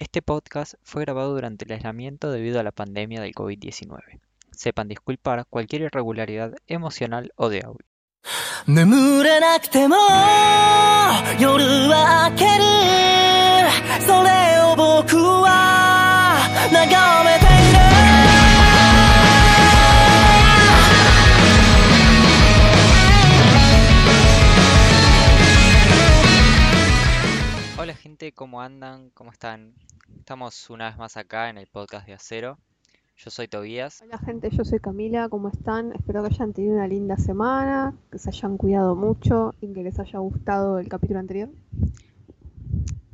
Este podcast fue grabado durante el aislamiento debido a la pandemia del COVID-19. Sepan disculpar cualquier irregularidad emocional o de audio. 眠れなくても夜は明けるそれを僕は眺めている Gente, ¿cómo andan? ¿Cómo están? Estamos una vez más acá en el podcast de Acero. Yo soy Tobías. Hola gente, yo soy Camila, ¿cómo están? Espero que hayan tenido una linda semana, que se hayan cuidado mucho y que les haya gustado el capítulo anterior.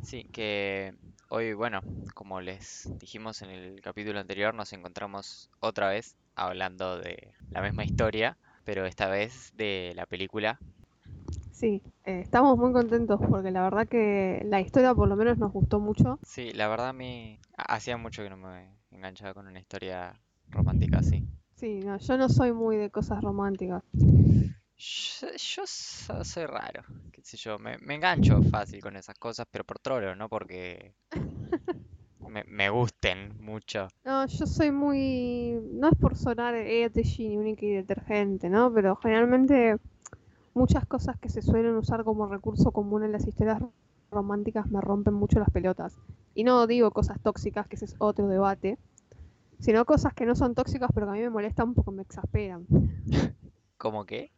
Sí, que hoy, bueno, como les dijimos en el capítulo anterior, nos encontramos otra vez hablando de la misma historia, pero esta vez de la película. Sí, eh, estamos muy contentos porque la verdad que la historia por lo menos nos gustó mucho. Sí, la verdad a mí ha- hacía mucho que no me enganchaba con una historia romántica así. Sí, no, yo no soy muy de cosas románticas. Yo, yo so- soy raro, qué sé yo, me, me engancho fácil con esas cosas, pero por trolo, no porque me, me gusten mucho. No, yo soy muy... No es por sonar ETG ni única y detergente, ¿no? Pero generalmente muchas cosas que se suelen usar como recurso común en las historias románticas me rompen mucho las pelotas. Y no digo cosas tóxicas, que ese es otro debate, sino cosas que no son tóxicas pero que a mí me molestan porque me exasperan. ¿Cómo qué?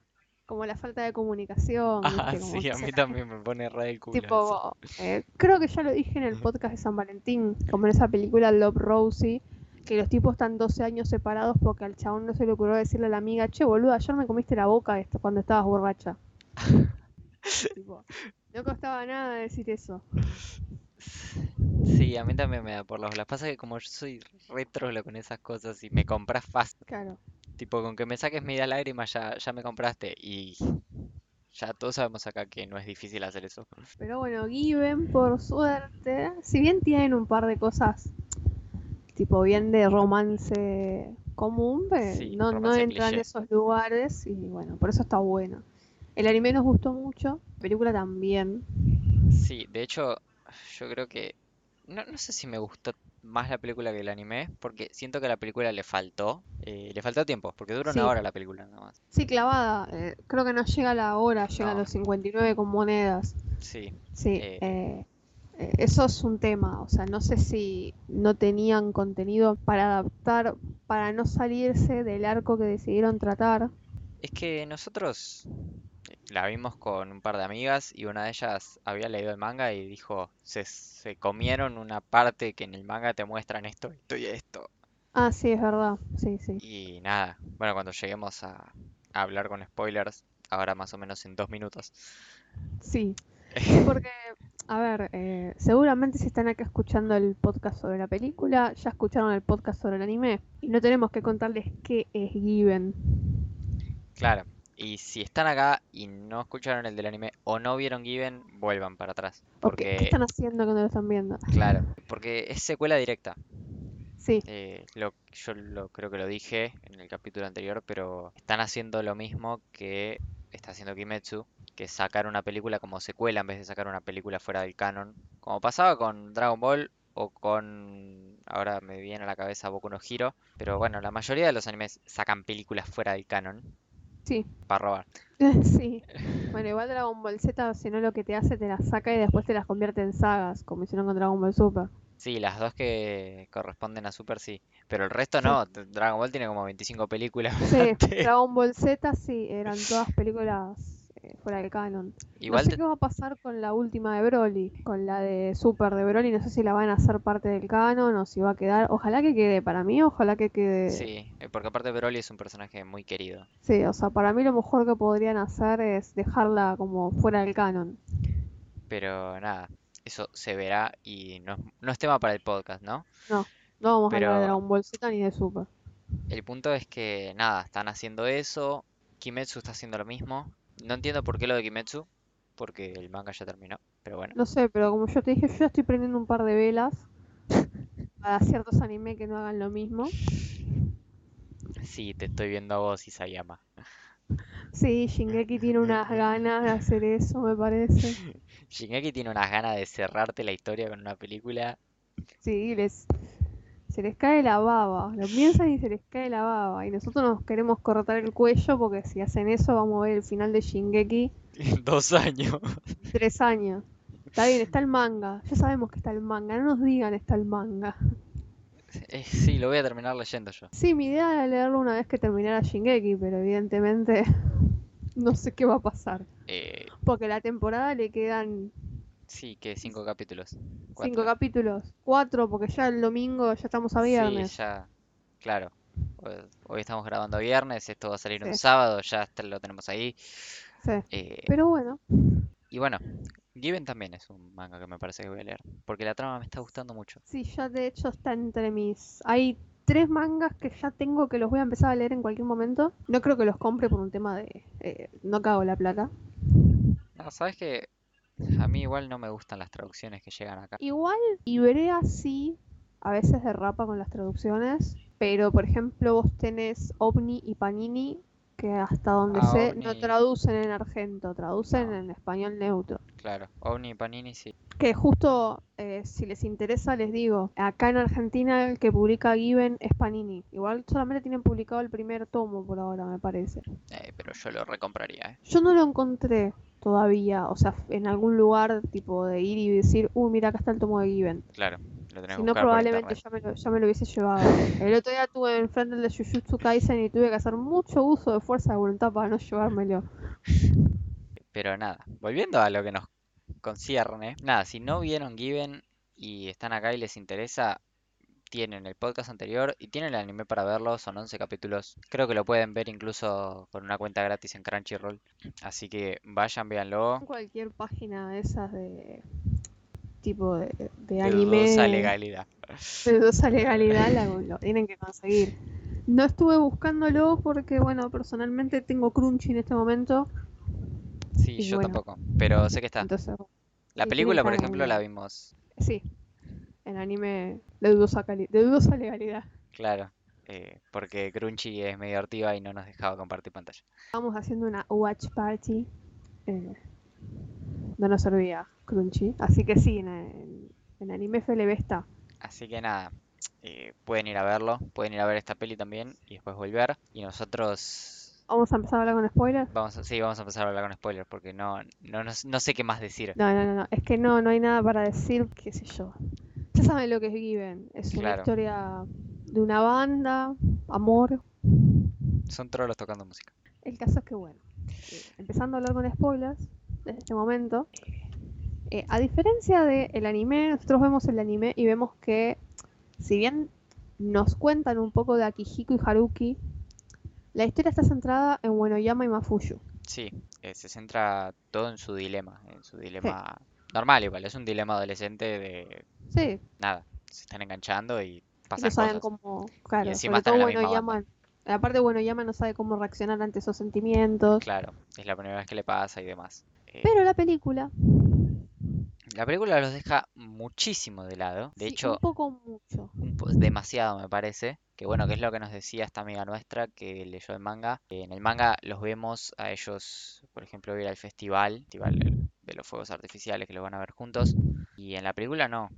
Como la falta de comunicación, Ah, ¿viste? Como sí, a mí también me pone re el culo. Tipo, eh, creo que ya lo dije en el podcast de San Valentín, como en esa película Love Rosie, que los tipos están 12 años separados porque al chabón no se le ocurrió decirle a la amiga, che, boludo, ayer me comiste la boca esto cuando estabas borracha. Tipo, no costaba nada decir eso. Sí, a mí también me da por los bolas. Pasa que como yo soy re trolo con esas cosas y me compras fácil, Claro. tipo con que me saques media lágrima ya, ya me compraste y ya todos sabemos acá que no es difícil hacer eso. Pero bueno, Given, por suerte, si bien tienen un par de cosas, tipo bien de romance común, pe- Sí, no, no entran en esos lugares y bueno, por eso está bueno. El anime nos gustó mucho, la película también. Sí, de hecho, yo creo que no, no sé si me gustó más la película que el anime, porque siento que a la película le faltó, eh, le faltó tiempo, porque dura una hora la película nada más. Sí, clavada, eh, creo que no llega a la hora, llega a los 59 con monedas. Sí, Sí, Eh. Eso es un tema, o sea, no sé si no tenían contenido para adaptar, para no salirse del arco que decidieron tratar. es que nosotros eh, la vimos con un par de amigas y una de ellas había leído el manga y dijo, se, se comieron una parte que en el manga te muestran esto, esto y esto. Ah, sí, es verdad, sí, sí. Y nada, bueno, cuando lleguemos a, a hablar con spoilers, ahora más o menos en dos minutos. Sí, porque, a ver, eh, seguramente si están acá escuchando el podcast sobre la película, ya escucharon el podcast sobre el anime. Y no tenemos que contarles qué es Given. Claro, y si están acá y no escucharon el del anime o no vieron Given, vuelvan para atrás. Porque, ¿qué están haciendo que no lo están viendo? claro, porque es secuela directa. Sí, Eh, lo, yo lo, creo que lo dije en el capítulo anterior, pero están haciendo lo mismo que está haciendo Kimetsu, que sacar una película como secuela en vez de sacar una película fuera del canon. Como pasaba con Dragon Ball o con... Ahora me viene a la cabeza Boku no Hero, pero bueno, la mayoría de los animes sacan películas fuera del canon sí. para robar. Sí. Bueno, igual Dragon Ball Z, si no lo que te hace, te las saca y después te las convierte en sagas, como hicieron con Dragon Ball Super. Sí, las dos que corresponden a Super sí, pero el resto Sí. no. Dragon Ball tiene como 25 películas. Sí. Dragon Ball Z sí, eran todas películas fuera del canon. No sé te- qué va a pasar con la última de Broly, con la de Super de Broly, no sé si la van a hacer parte del canon o si va a quedar. Ojalá que quede, para mí, ojalá que quede. Sí, eh, porque aparte Broly es un personaje muy querido. Sí, o sea, para mí lo mejor que podrían hacer es dejarla como fuera del canon. Pero nada, eso se verá y no, es- no es tema para el podcast, ¿no? No, no vamos a hablar de Dragon Ball Z ni de Super. el punto es que nada, están haciendo eso, Kimetsu está haciendo lo mismo. No entiendo por qué lo de Kimetsu, porque el manga ya terminó, pero bueno. No sé, pero como yo te dije, yo ya estoy prendiendo un par de velas para ciertos anime que no hagan lo mismo. Sí, te estoy viendo a vos, Isayama. Sí, Shingeki tiene unas ganas de hacer eso, me parece. Shingeki tiene unas ganas de cerrarte la historia con una película Sí, les, se les cae la baba. Lo piensan y se les cae la baba. Y nosotros nos queremos cortar el cuello porque si hacen eso vamos a ver el final de Shingeki dos años. tres años. Está bien, está el manga. Ya sabemos que está el manga. No nos digan está el manga. Eh, sí, lo voy a terminar leyendo yo. Sí, mi idea era leerlo una vez que terminara Shingeki, pero evidentemente no sé qué va a pasar. Eh, Porque la temporada le quedan sí, que cinco capítulos. Cinco capítulos. Cuatro, porque ya el domingo ya estamos a viernes. Sí, ya, claro. Hoy, estamos grabando viernes, esto va a salir un Sí. sábado, ya lo tenemos ahí. Sí. Eh, Pero bueno, y bueno, Given también es un manga que me parece que voy a leer, porque la trama me está gustando mucho. sí, ya de hecho está entre mis... Hay tres mangas que ya tengo que los voy a empezar a leer en cualquier momento. No creo que los compre por un tema de... eh, no cago la plata. No, sabes que a mí igual no me gustan las traducciones que llegan acá. Igual, Ibrea sí, a veces derrapa con las traducciones, pero por ejemplo vos tenés OVNI y Panini, que hasta donde Ah, sé no traducen en argento, traducen No. en español neutro. Claro, Ovni y Panini sí. Que justo, eh, si les interesa, les digo, acá en Argentina el que publica Given es Panini. Igual solamente tienen publicado el primer tomo por ahora, me parece. Eh, pero yo lo recompraría, ¿eh? Yo no lo encontré todavía, o sea, en algún lugar tipo de ir y decir, uh, mira, acá está el tomo de Given. Claro, lo tenés Si no, probablemente ya me, lo, ya me lo hubiese llevado. El otro día tuve enfrente el de Jujutsu Kaisen y tuve que hacer mucho uso de fuerza de voluntad para no llevármelo. Pero nada, volviendo a lo que nos concierne, nada, si no vieron Given y están acá y les interesa, tienen el podcast anterior y tienen el anime para verlo, son 11 capítulos. Creo que lo pueden ver incluso con una cuenta gratis en Crunchyroll. Así que vayan, véanlo. Cualquier página de esas de tipo de, de De anime dudosa legalidad. de dudosa legalidad la- lo tienen que conseguir. No estuve buscándolo porque, bueno, personalmente tengo Crunchy en este momento. Sí, Y yo bueno. tampoco, pero sé que está. Entonces, La película, por ejemplo, la vimos, sí, en anime de dudosa, de dudosa legalidad. claro, eh, porque Crunchy es medio hortiva y no nos dejaba compartir pantalla. Estábamos haciendo una watch party. Eh, no nos servía Crunchy. Así que sí, en, en- en Anime FLB está. Así que nada, eh, pueden ir a verlo, pueden ir a ver esta peli también y después volver. Y nosotros Vamos a empezar a hablar con spoilers. vamos a, sí, vamos a empezar a hablar con spoilers porque no, no, no, no sé qué más decir. No, no, no, no. Es que no, no hay nada para decir, qué sé yo. Saben lo que es Given. Es una Claro. historia de una banda, amor. Son trolos tocando música. El caso es que, bueno, eh, empezando a hablar con spoilers, desde este momento, eh, a diferencia del anime, nosotros vemos el anime y vemos que, si bien nos cuentan un poco de Akihiko y Haruki, la historia está centrada en Uenoyama y Mafuyu. Sí, eh, se centra todo en su dilema, en su dilema normal igual, es un dilema adolescente de Sí, nada, se están enganchando y y pasan no saben cosas. cómo, claro, encima sobre están en la misma Uenoyama, aparte Uenoyama no sabe cómo reaccionar ante esos sentimientos. Claro, es la primera vez que le pasa y demás. Eh, Pero la película, la película los deja muchísimo de lado, de sí, hecho, un poco mucho. un po- demasiado me parece, que bueno, que es lo que nos decía esta amiga nuestra que leyó el manga. en el manga los vemos a ellos, por ejemplo, ir al festival, festival de los fuegos artificiales que los van a ver juntos, y en la película no.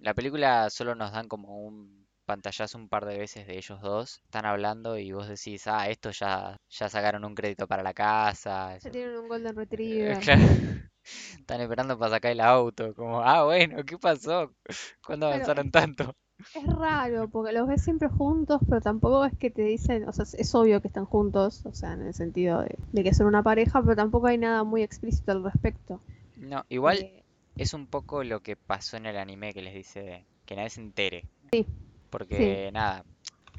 La película solo nos dan como un pantallazo un par de veces de ellos dos, están hablando y vos decís, ah, estos ya, ya sacaron un crédito para la casa, Ya tienen un Golden Eh, Retriever. claro. Están esperando para sacar el auto, como, ah, bueno, ¿qué pasó? ¿Cuándo avanzaron tanto? Es raro, porque los ves siempre juntos, pero tampoco es que te dicen, o sea, es- obvio que están juntos, o sea, en el sentido de, de que son una pareja, pero tampoco hay nada muy explícito al respecto. No, igual Eh, es un poco lo que pasó en el anime que les dice que nadie se entere. Sí. Porque nada,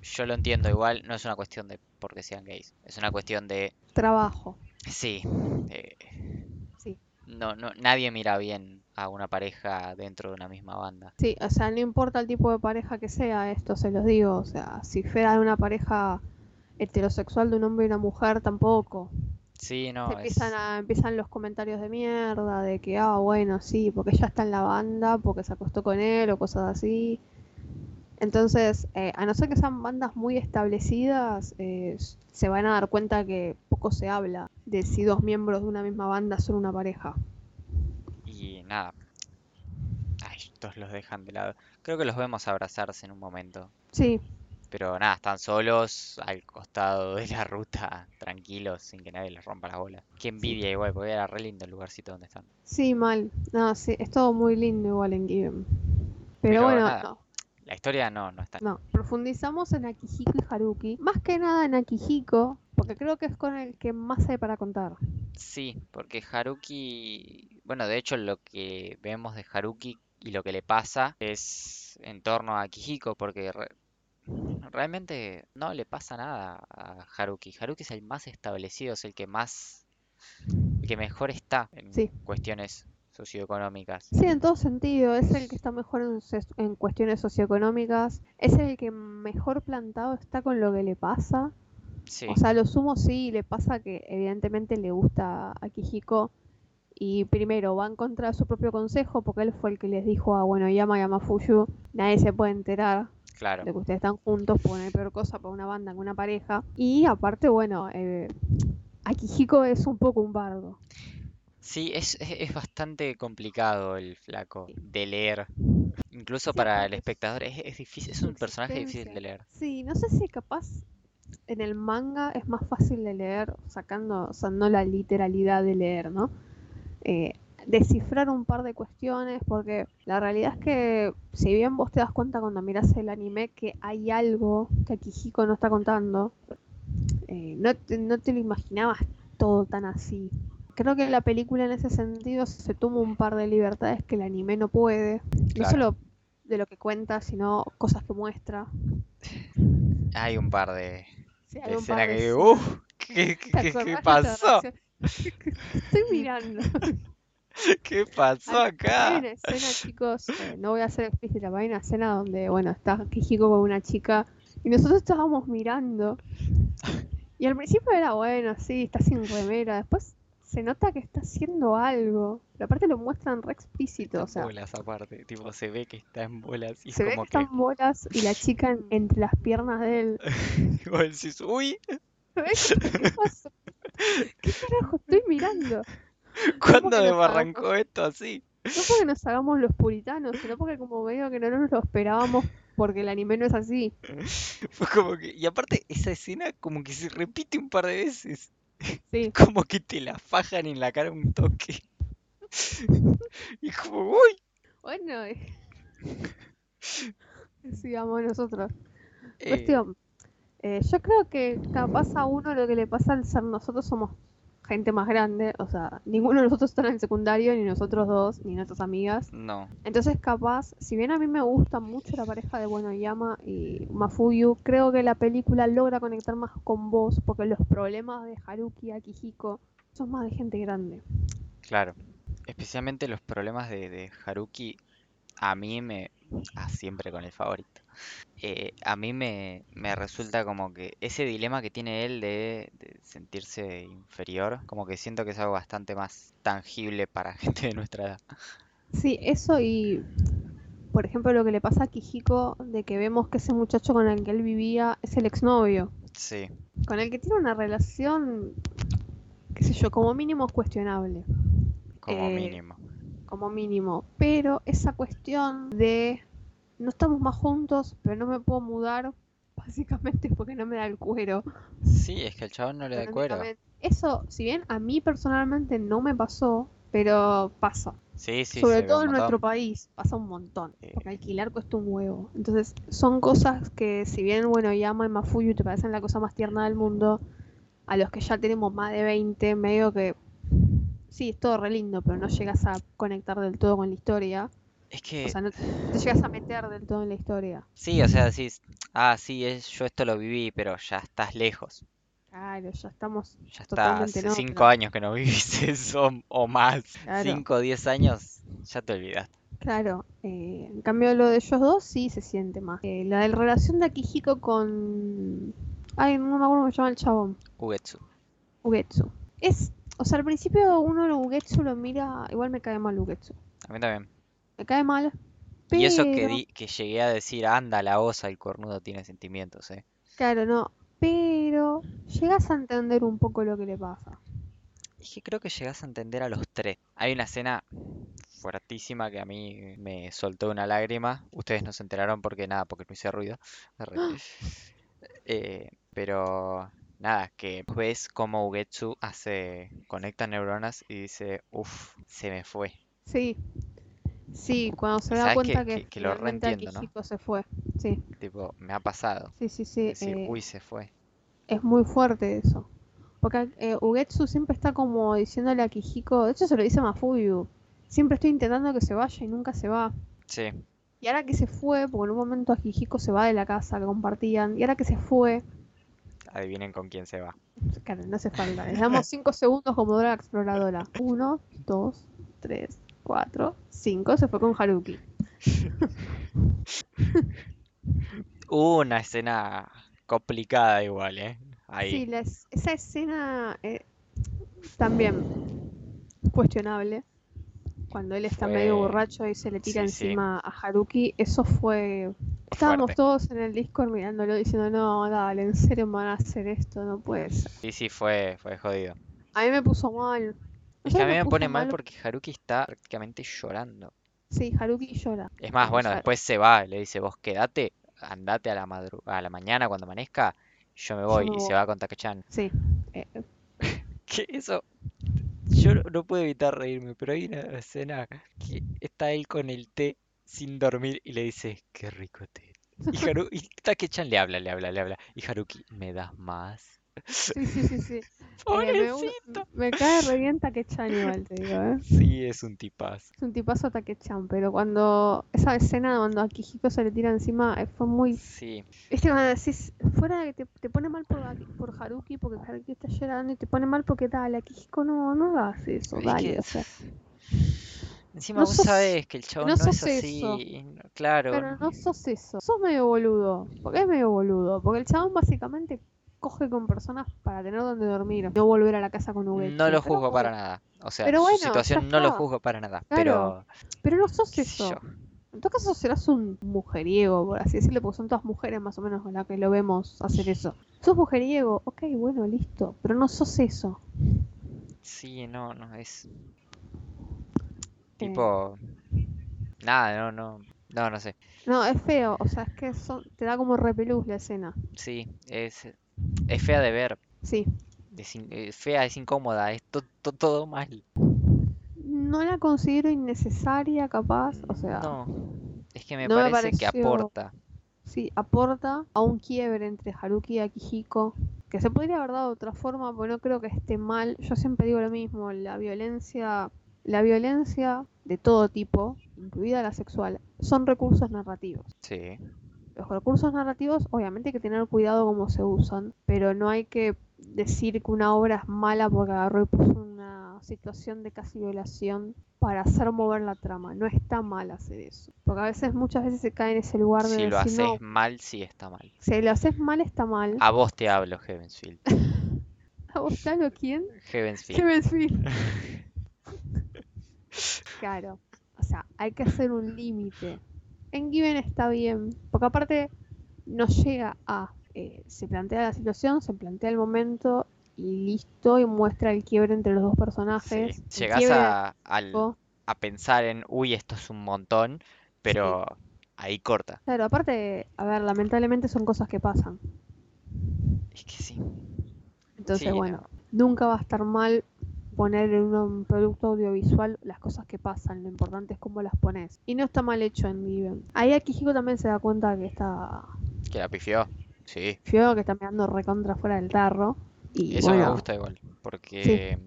yo lo entiendo igual, no es una cuestión de porque sean gays, es una cuestión de, trabajo, sí, eh, sí. No, no, nadie mira bien a una pareja dentro de una misma banda. Sí, o sea, no importa el tipo de pareja que sea, esto se los digo, o sea, si fuera una pareja heterosexual de un hombre y una mujer, tampoco. Sí, no, Se es, empiezan a, empiezan los comentarios de mierda, de que, ah, bueno, sí, porque ya está en la banda, porque se acostó con él o cosas así. Entonces, eh, a no ser que sean bandas muy establecidas, eh, se van a dar cuenta que poco se habla de si dos miembros de una misma banda son una pareja. y nada, ay, estos los dejan de lado. Creo que los vemos abrazarse en un momento. Sí, Pero nada, están solos al costado de la ruta, tranquilos, sin que nadie les rompa la bola. Qué envidia igual, porque era re lindo el lugarcito donde están. sí, mal. No, sí, es todo muy lindo igual en Given. Pero, Pero bueno, no, historia no, no está. no. Profundizamos en Akihiko y Haruki. Más que nada en Akihiko, porque creo que es con el que más hay para contar. Sí, porque Haruki, bueno, de hecho lo que vemos de Haruki y lo que le pasa es en torno a Kihiko, porque re- realmente no le pasa nada a Haruki. Haruki es el más establecido, es el que más, el que mejor está en Sí. cuestiones socioeconómicas. Sí, en todo sentido, es el que está mejor en, en cuestiones socioeconómicas, es el que mejor plantado está con lo que le pasa. Sí, O sea, lo sumo sí, le pasa que evidentemente le gusta a Kijiko y primero va en contra de su propio consejo porque él fue el que les dijo a bueno, Yama Yamafuyu, nadie se puede enterar claro. de que ustedes están juntos porque no hay peor cosa para una banda que una pareja. Y aparte, bueno, eh, Akihiko es un poco un bardo. Sí, es, es, bastante complicado el flaco de leer. Incluso Sí, para el espectador es, es difícil, es un personaje difícil de leer. Sí, no sé si capaz en el manga es más fácil de leer, sacando, o sea, no la literalidad de leer, ¿no? Eh, descifrar un par de cuestiones, porque la realidad es que si bien vos te das cuenta cuando miras el anime que hay algo que Akihiko no está contando, eh, no te, no te lo imaginabas todo tan así. Creo que la película en ese sentido se toma un par de libertades que el anime no puede. No solo de lo que cuenta, sino cosas que muestra. Hay un par de, Sí, de escenas que, uff, ¿qué, qué, ¿Te qué- acordás qué de esta pasó? Estoy mirando. ¿Qué pasó Hay, hay acá? una escena, chicos, eh, no voy a ser explícita, pero hay una escena donde, bueno, está Kijiko con una chica y nosotros estábamos mirando. Y al principio era bueno, sí, está sin remera. Después se nota que está haciendo algo. Pero aparte lo muestran re explícito, o Está sea, en bolas aparte, tipo se ve que está en bolas y se ve que que están bolas y la chica en- entre las piernas de él. vos decís, uy, ¿Qué pasó? ¿Qué carajo estoy mirando? ¿cuándo nos arrancó esto así? No porque nos hagamos los puritanos, sino porque como medio que no nos lo esperábamos porque el anime no es así. Fue como que, y aparte esa escena como que se repite un par de veces, Sí, como que te la fajan en la cara un toque. Y como, uy, bueno. eh. Sigamos nosotros. eh, Cuestión. eh, yo creo que capaz a uno lo que le pasa al ser nosotros somos gente más grande, o sea, ninguno de nosotros está en el secundario, ni nosotros dos, ni nuestras amigas. no, Entonces, capaz, si bien a mí me gusta mucho la pareja de bueno Yama y Mafuyu, creo que la película logra conectar más con vos, porque los problemas de Haruki y Akihiko son más de gente grande. claro. Especialmente los problemas de, de Haruki, a mí me... Ah, siempre con el favorito. Eh, a mí me, me resulta como que ese dilema que tiene él de, de sentirse inferior, como que siento que es algo bastante más tangible para gente de nuestra edad. Sí, eso y, por ejemplo, lo que le pasa a Akihiko, de que vemos que ese muchacho con el que él vivía es el exnovio, Sí, con el que tiene una relación, qué sé yo, como mínimo cuestionable. como Eh, mínimo. Como mínimo. Pero esa cuestión de no estamos más juntos, pero no me puedo mudar, básicamente porque no me da el cuero. Sí, es que el chabón no le da el cuero. Eso, si bien a mí personalmente no me pasó, pero pasa. Sí, sí, Sobre todo en nuestro país, pasa un montón. Porque alquilar cuesta un huevo. Entonces, son cosas que, si bien, bueno, Yama y Mafuyu te parecen la cosa más tierna del mundo, a los que ya tenemos más de 20, medio que. Sí, es todo re lindo, pero no llegas a conectar del todo con la historia. Es que, O sea, no te, llegas a meter del todo en la historia. sí, o sea, decís, ah, sí, es, yo esto lo viví, pero ya estás lejos. Claro, ya estamos Ya está, hace cinco años que no vivís eso o más. Claro. Cinco o diez años, ya te olvidaste. Claro, eh, en cambio lo de ellos dos sí se siente más. Eh, la de la relación de Akihiko con... Ay, no me acuerdo cómo se llama el chabón. Ugetsu. Ugetsu. Es, o sea, al principio uno lo Ugetsu lo mira, igual me cae mal Ugetsu. A mí también. Me cae mal, Y eso que, di- que llegué a decir, anda, la osa, el cornudo tiene sentimientos, eh. Claro, no. Pero llegas a entender un poco lo que le pasa. Es que creo que llegás a entender a los tres. Hay una escena fuertísima que a mí me soltó una lágrima. Ustedes no se enteraron porque nada, porque no hice ruido. Eh, pero nada, que ves cómo Ugetsu hace, conecta neuronas y dice, uff, se me fue. Sí, sí, cuando se da cuenta que, que que, que lo reentiendo, ¿no? Se fue. Sí, Tipo, me ha pasado. sí, sí, sí. Decir, eh, uy, se fue. es muy fuerte eso. Porque eh, Ugetsu siempre está como diciéndole a Akihiko, de hecho se lo dice a Mafuyu, siempre estoy intentando que se vaya y nunca se va. Sí, Y ahora que se fue, porque en un momento Akihiko se va de la casa que compartían, y ahora que se fue, adivinen con quién se va. claro, no hace falta, les damos 5 segundos como Dora la Exploradora. 1, 2, 3, 4, 5, se fue con Haruki. Hubo una escena complicada igual, ¿eh? Sí, Ahí. es- esa escena eh, también cuestionable. Cuando él está medio borracho y se le tira Sí, sí, encima a Haruki, eso fue... Estábamos fuerte. todos en el Discord mirándolo diciendo, no, dale, en serio me van a hacer esto, no puede ser. Sí, sí, fue, fue jodido. A mí me puso mal. Es que a mí me pone mal porque Haruki está prácticamente llorando. sí, Haruki llora. Es más, bueno, después se va, le dice, vos quedate, andate a la madru- a la mañana cuando amanezca, yo me yo voy, me y se va con Take-chan. Sí, eh, Que eso, yo no, no puedo evitar reírme, pero hay una escena que está él con el té sin dormir y le dice, qué rico té. Y, Haru, y Take-chan le habla, le habla, le habla. Y Haruki, ¿me das más? sí, sí, sí, sí. Me, cae re bien Take-chan igual, te digo, ¿eh? Sí, es un tipazo. Es un tipazo Take-chan, pero cuando esa escena cuando a Akihiko se le tira encima eh, fue muy... Sí, Viste cuando decís, fuera de que te, te pone mal por, por Haruki, porque Haruki está llorando y te pone mal porque dale, Akihiko no, no hagas eso, es dale, o sea, encima no vos sos, sabés que el chabón no no es sos eso, así, no- claro, pero no sos eso, sos medio boludo, porque es medio boludo, porque el chabón básicamente coge con personas para tener donde dormir, no volver a la casa con no Ugetsu, lo juzgo para nada. O sea, pero bueno, situación no lo juzgo para nada, claro, pero pero no sos yo. eso. En todo caso serás un mujeriego, por así decirlo, porque son todas mujeres más o menos con las que lo vemos hacer eso. Sos mujeriego, ok, bueno, listo, pero no sos eso. Sí, no, no, es tipo, nada, no, no, no, no sé. no, es feo, o sea, es que son, te da como repelús la escena. Sí, es, es fea de ver, Sí, es, in- es fea, es incómoda, es to- to- todo mal. no la considero innecesaria, capaz, o sea, No, es que me no me parece que aporta. sí, aporta a un quiebre entre Haruki y Akihiko, que se podría haber dado de otra forma, porque no creo que esté mal. Yo siempre digo lo mismo, la violencia, la violencia de todo tipo, incluida la sexual, son recursos narrativos. Sí, Los recursos narrativos, obviamente hay que tener cuidado cómo se usan, pero no hay que decir que una obra es mala porque agarró y puso una situación de casi violación para hacer mover la trama. No está mal hacer eso. Porque a veces, muchas veces se cae en ese lugar de si lo no, haces mal, sí está mal. si lo haces mal está mal. A vos te hablo, Heavensfield. ¿A vos claro quién? Heavensfield. Smith. Claro. O sea, hay que hacer un límite. En Given está bien, porque aparte no llega a... eh, se plantea la situación, se plantea el momento y listo, y muestra el quiebre entre los dos personajes. Llegas a, al, Akihiko. a pensar en, uy, esto es un montón, Sí. pero ahí corta. Claro, aparte, a ver, lamentablemente son cosas que pasan. Es que sí, Entonces, sí, bueno, no. nunca va a estar mal poner en un producto audiovisual las cosas que pasan, lo importante es cómo las pones. Y no está mal hecho en Given. Ahí Akihiko también se da cuenta que está Que la pifió. Sí, feo, que está mirando recontra fuera del tarro. Y eso me gusta igual, sí, porque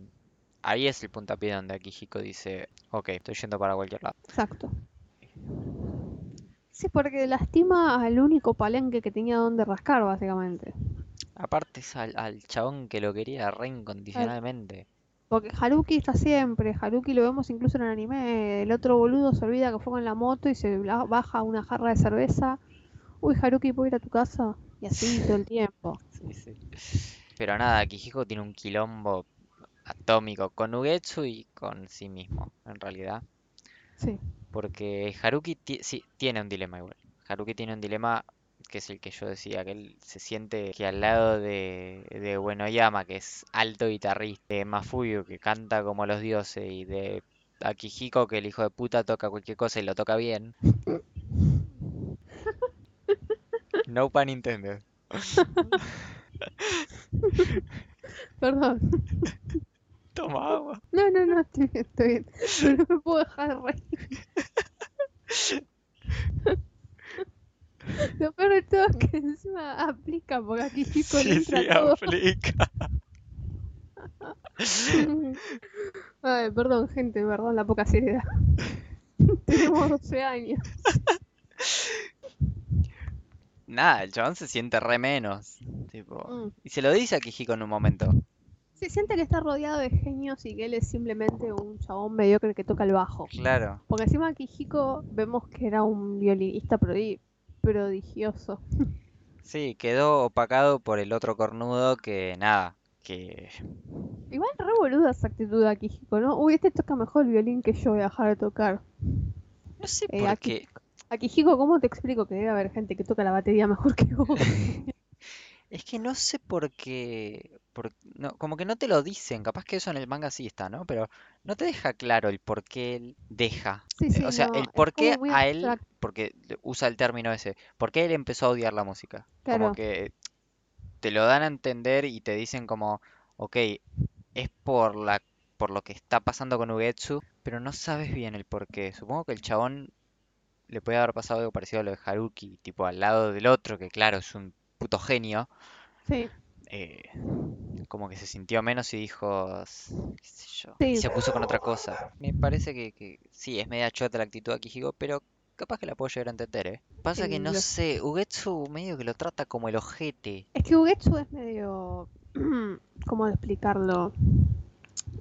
ahí es el puntapié donde Akihiko dice, ok, estoy yendo para cualquier lado. exacto. Sí, porque lastima al único palenque que tenía donde rascar, básicamente. Aparte es al, al chabón que lo quería re incondicionalmente. Porque Haruki está siempre, Haruki lo vemos incluso en el anime, el otro boludo se olvida que fue con la moto y se baja una jarra de cerveza. Uy, Haruki, ¿puedo ir a tu casa? Y así todo el tiempo. Sí, sí. Pero nada, Akihiko tiene un quilombo atómico con Ugetsu y con sí mismo, en realidad. Sí, Porque Haruki sí, tiene un dilema igual. Haruki tiene un dilema que es el que yo decía, que él se siente que al lado de, de Uenoyama, que es alto guitarrista, de Mafuyu, que canta como los dioses, y de a Kijiko que el hijo de puta toca cualquier cosa y lo toca bien. No pun intended. Perdón. Toma agua. No, no, no, estoy bien, estoy bien. Pero no me puedo dejar de reír. Lo peor de todo es que encima aplica, porque aquí chico le Sí, entra sí, todo. aplica. Ay, perdón, gente, perdón la poca seriedad. Tenemos 12 años. Nada, el chabón se siente re menos. Tipo. Mm. Y se lo dice a Kijiko en un momento. Se siente que está rodeado de genios y que él es simplemente un chabón mediocre que toca el bajo. Claro. Porque encima Kijiko vemos que era un violinista prodi- prodigioso. Sí, quedó opacado por el otro cornudo que nada, que Igual re boluda esa actitud de Kijiko, ¿no? Uy, este toca mejor el violín que yo, voy a dejar de tocar. no sé Eh, por qué. A Kijiko, ¿cómo te explico que debe haber gente que toca la batería mejor que vos? Es que no sé por qué, por- no, como que no te lo dicen, capaz que eso en el manga sí está, ¿no? Pero no te deja claro el por qué él deja. Sí, Eh, sí, o sea, no, el por qué como a él, porque usa el término ese, por qué él empezó a odiar la música. Como Claro. que te lo dan a entender y te dicen como, ok, es por la, por lo que está pasando con Ugetsu, pero no sabes bien el por qué. Supongo que el chabón le puede haber pasado algo parecido a lo de Haruki, tipo al lado del otro, que claro, es un puto genio. Sí, eh, como que se sintió menos y dijo, "S- qué sé yo, Sí. y se puso con otra cosa. Me parece que, que sí, es media chota la actitud de Akihiko, pero capaz que la puedo llegar a entender, ¿eh? Pasa que no lo- sé, Ugetsu medio que lo trata como el ojete. es que Ugetsu es medio... ¿Cómo explicarlo?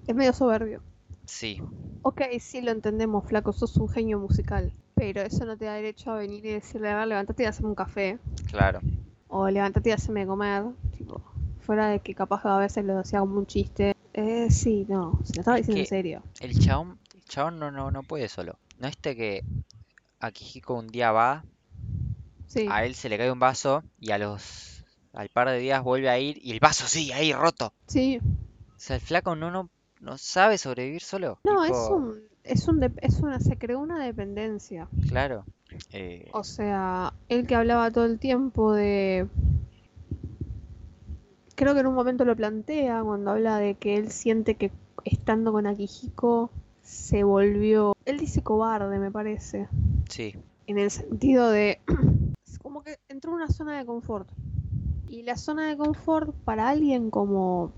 Es medio soberbio. Sí, Ok, sí lo entendemos, flaco, sos un genio musical. Pero eso no te da derecho a venir y decirle, a ver, levántate y hazme un café. claro. O levántate y hazme comer. Tipo, fuera de que capaz a veces lo hacía como un chiste. Eh, sí, no, se lo estaba Es diciendo en serio. El chabón, el chabón no, no, no puede solo. ¿No este que Akihiko un día va, Sí, a él se le cae un vaso y a los... al par de días vuelve a ir y el vaso sigue ahí roto? sí. O sea, el flaco no, no, no sabe sobrevivir solo. No, es un... Es un de- es una, se creó una dependencia. Claro. eh, O sea, él que hablaba todo el tiempo de... Creo que en un momento lo plantea cuando habla de que él siente que estando con Akihiko se volvió... Él dice cobarde, me parece. sí, En el sentido de... como que entró en una zona de confort. Y la zona de confort para alguien como...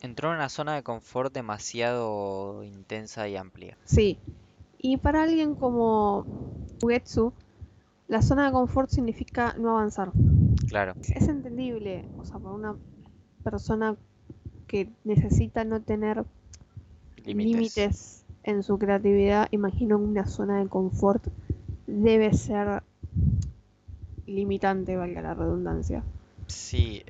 entró en una zona de confort demasiado intensa y amplia. Sí. Y para alguien como Ugetsu, la zona de confort significa no avanzar. Claro, Es es entendible, o sea, para una persona que necesita no tener límites. en su creatividad, imagino una zona de confort debe ser limitante, valga la redundancia. Sí.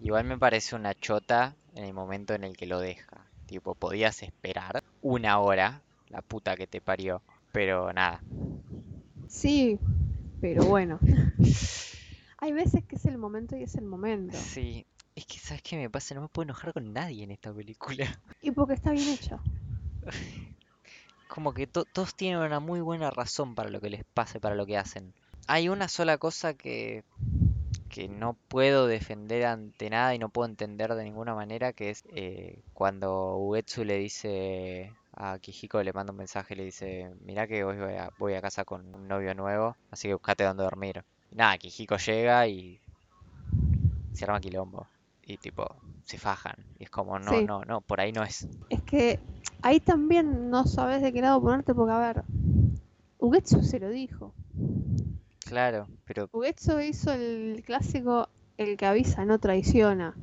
Igual me parece una chota en el momento en el que lo deja. Tipo, podías esperar una hora, la puta que te parió. Pero nada. Sí, pero bueno. Hay veces que es el momento y es el momento. Sí. Es que, ¿sabes qué me pasa? No me puedo enojar con nadie en esta película. Y porque está bien hecho. Como que to- todos tienen una muy buena razón para lo que les pase, para lo que hacen. Hay una sola cosa que, que no puedo defender ante nada y no puedo entender de ninguna manera, que es eh, cuando Uetsu le dice a Kijiko, le manda un mensaje, le dice, mirá que hoy voy a, voy a casa con un novio nuevo, así que buscate dónde dormir. Y nada, Kijiko llega y se arma quilombo. Y tipo, se fajan. Y es como, no, Sí. no, no, por ahí no es. Es que ahí también no sabes de qué lado ponerte porque, a ver, Ugetsu se lo dijo. Claro, pero Ugetsu hizo el clásico, el que avisa no traiciona.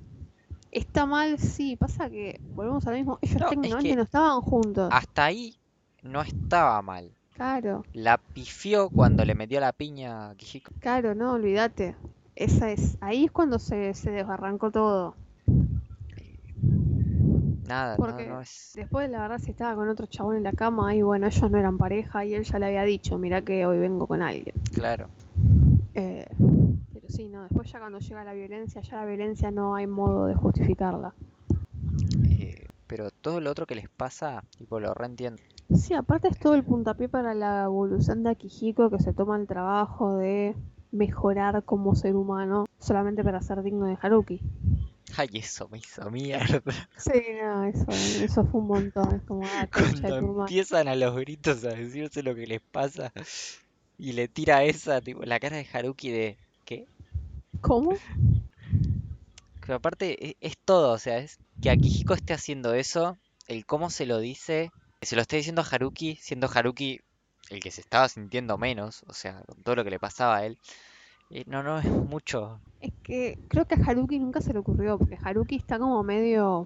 Está mal, sí, pasa que volvemos al mismo, ellos No, es técnicamente que- no estaban juntos. hasta ahí no estaba mal. Claro, La pifió cuando le metió la piña a Kijiko. claro, no, olvídate. Esa es, ahí es cuando se, se desbarrancó todo. Nada, no, Porque no es. Después, la verdad, si estaba con otro chabón en la cama y bueno, ellos no eran pareja y él ya le había dicho, mira que hoy vengo con alguien. Claro. Eh, pero sí, no, después ya cuando llega la violencia, ya la violencia no hay modo de justificarla. eh, pero todo lo otro que les pasa, tipo, lo reentiendo. Sí, aparte es todo el puntapié para la evolución de Akihiko que se toma el trabajo de mejorar como ser humano solamente para ser digno de Haruki. Ay, eso me hizo mierda. Sí, no, eso, eso fue un montón. Es como, ah, Cuando empiezan a los gritos a decirse lo que les pasa y le tira esa, tipo, la cara de Haruki de, ¿qué? ¿Cómo? Que aparte e- es, todo, o sea, es que Akihiko esté haciendo eso, el cómo se lo dice, se lo esté diciendo a Haruki, siendo Haruki el que se estaba sintiendo menos, o sea, con todo lo que le pasaba a él. Y no, no, es mucho. Es que creo que a Haruki nunca se le ocurrió, porque Haruki está como medio...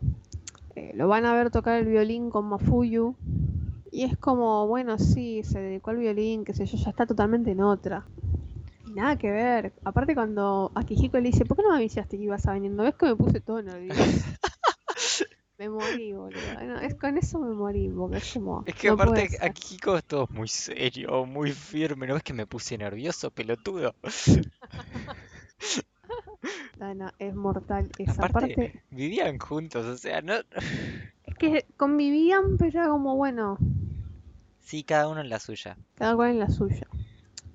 eh, lo van a ver tocar el violín con Mafuyu. Y es como, bueno, sí, se dedicó al violín, qué sé yo, ya está totalmente en otra. Y nada que ver. Aparte cuando Akihiko le dice, ¿por qué no me avisaste que ibas a venir? ¿No ves que me puse todo nervioso? Me morí, boludo. No, es, con eso me morí, porque es como... Es que no aparte ser. Akihiko es todo muy serio, muy firme, ¿no ves que me puse nervioso, pelotudo? No, es mortal esa Aparte, parte. vivían juntos, o sea, no... Es que convivían, pero era como, bueno, Sí, cada uno en la suya. cada cual en la suya.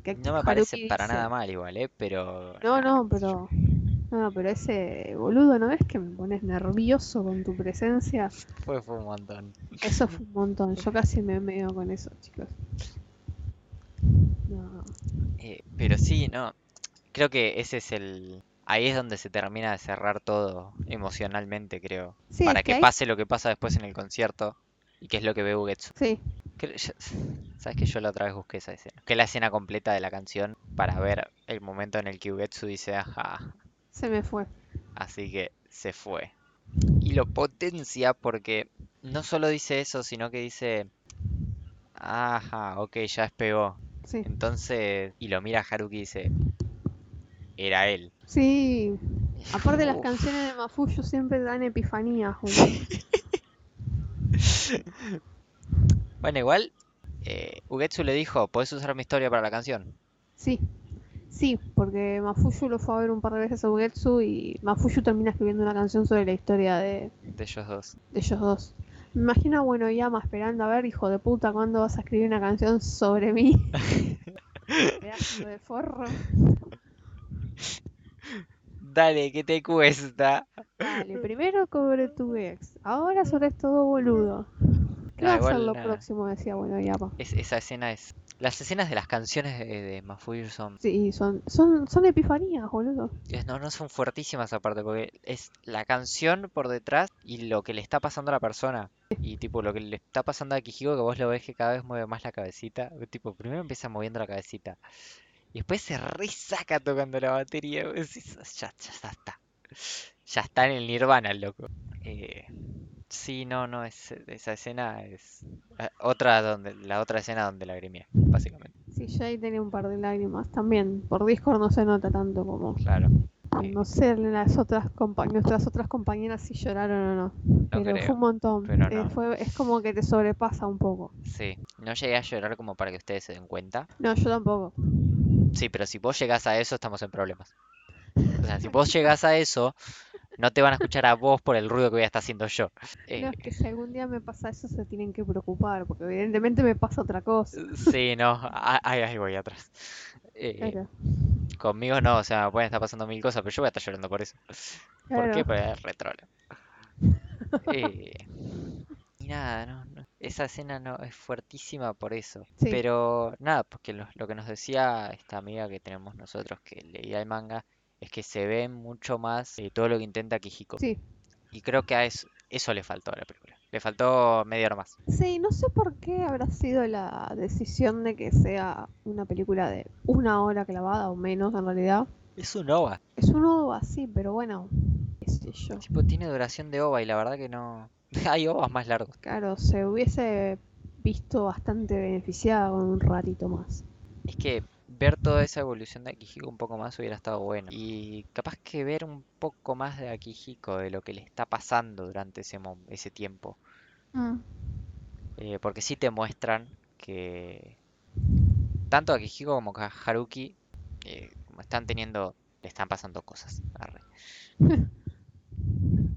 Que No me parece para dice, nada mal igual, ¿eh? Pero... No, no, pero. No, pero ese boludo, ¿no ves que me pones nervioso con tu presencia? Fue, fue un montón. Eso fue un montón. Yo casi me meo con eso, chicos. No. Eh, pero sí, no. Creo que ese es el... Ahí es donde se termina de cerrar todo emocionalmente, creo. Sí, Para es que que ahí- pase lo que pasa después en el concierto. Y que es lo que ve Ugetsu. Sí, Sabes que yo la otra vez busqué esa escena. Que la escena completa de la canción para ver el momento en el que Ugetsu dice, ajá, se me fue. así que se fue. Y lo potencia porque no solo dice eso, sino que dice, ajá, ok, ya despegó. Sí. Entonces, y lo mira Haruki y dice, era él. Sí. Aparte las canciones de Mafuyu siempre dan epifanías. Bueno, igual, eh, Ugetsu le dijo, podés usar mi historia para la canción. Sí. Sí, porque Mafuyu lo fue a ver un par de veces a Ugetsu y Mafuyu termina escribiendo una canción sobre la historia de, De ellos dos. de ellos dos. Me imagino a Bueno Yama esperando a ver, hijo de puta, ¿cuándo vas a escribir una canción sobre mí? Pedazo de forro. Dale, ¿qué te cuesta? Dale, primero cobre tu ex, ahora sobre todo boludo. ¿Qué No, va a ser lo nada. próximo? Decía Bueno Yama. Es, esa escena es... Las escenas de las canciones de, de Mafuyu son... Sí, son, son, son epifanías, boludo. No, no son fuertísimas aparte, porque es la canción por detrás y lo que le está pasando a la persona. Y tipo, lo que le está pasando a Kijiko, que vos lo ves que cada vez mueve más la cabecita. Tipo, primero empieza moviendo la cabecita. Y después se resaca tocando la batería. ya, ya, ya está. Ya está en el nirvana el loco. Eh, sí, no, no, es, esa escena es... eh, Otra donde, la otra escena donde lagrimé, básicamente. Sí, yo ahí tenía un par de lágrimas también. Por Discord no se nota tanto como. Claro. Eh, No sé las otras compa- nuestras otras compañeras si lloraron o no. Pero creo, fue un montón. pero Eh, no. fue, es como que te sobrepasa un poco. Sí, no llegué a llorar como para que ustedes se den cuenta. No, yo tampoco. Sí, pero si vos llegás a eso, estamos en problemas. O sea, si vos llegás a eso, no te van a escuchar a vos por el ruido que voy a estar haciendo yo. Eh, No, es que si algún día me pasa eso se tienen que preocupar, porque evidentemente me pasa otra cosa. sí, no, ahí, ahí voy atrás. Eh, Claro, conmigo no, o sea, pueden estar pasando mil cosas, pero yo voy a estar llorando por eso. ¿Por qué? claro. Porque es retrole. Eh, y nada, no, no, esa escena no es fuertísima por eso. Sí. Pero nada, porque lo, lo que nos decía esta amiga que tenemos nosotros que leía el manga es que se ve mucho más eh, todo lo que intenta Kijiko. Sí. Y creo que a eso, eso le faltó a la película. Le faltó media hora más. Sí, no sé por qué habrá sido la decisión de que sea una película de una hora clavada o menos en realidad. Es un OVA. Es un OVA, sí, pero bueno, qué sé yo. Tipo, tiene duración de OVA y la verdad que no... Hay OVAs más largos. Claro, se hubiese visto bastante beneficiada con un ratito más. Es que ver toda esa evolución de Akihiko un poco más hubiera estado bueno. Y capaz que ver un poco más de Akihiko, de lo que le está pasando durante ese, ese tiempo. Eh, porque sí te muestran que tanto Akihiko como Haruki eh, como están teniendo, le están pasando cosas. arre.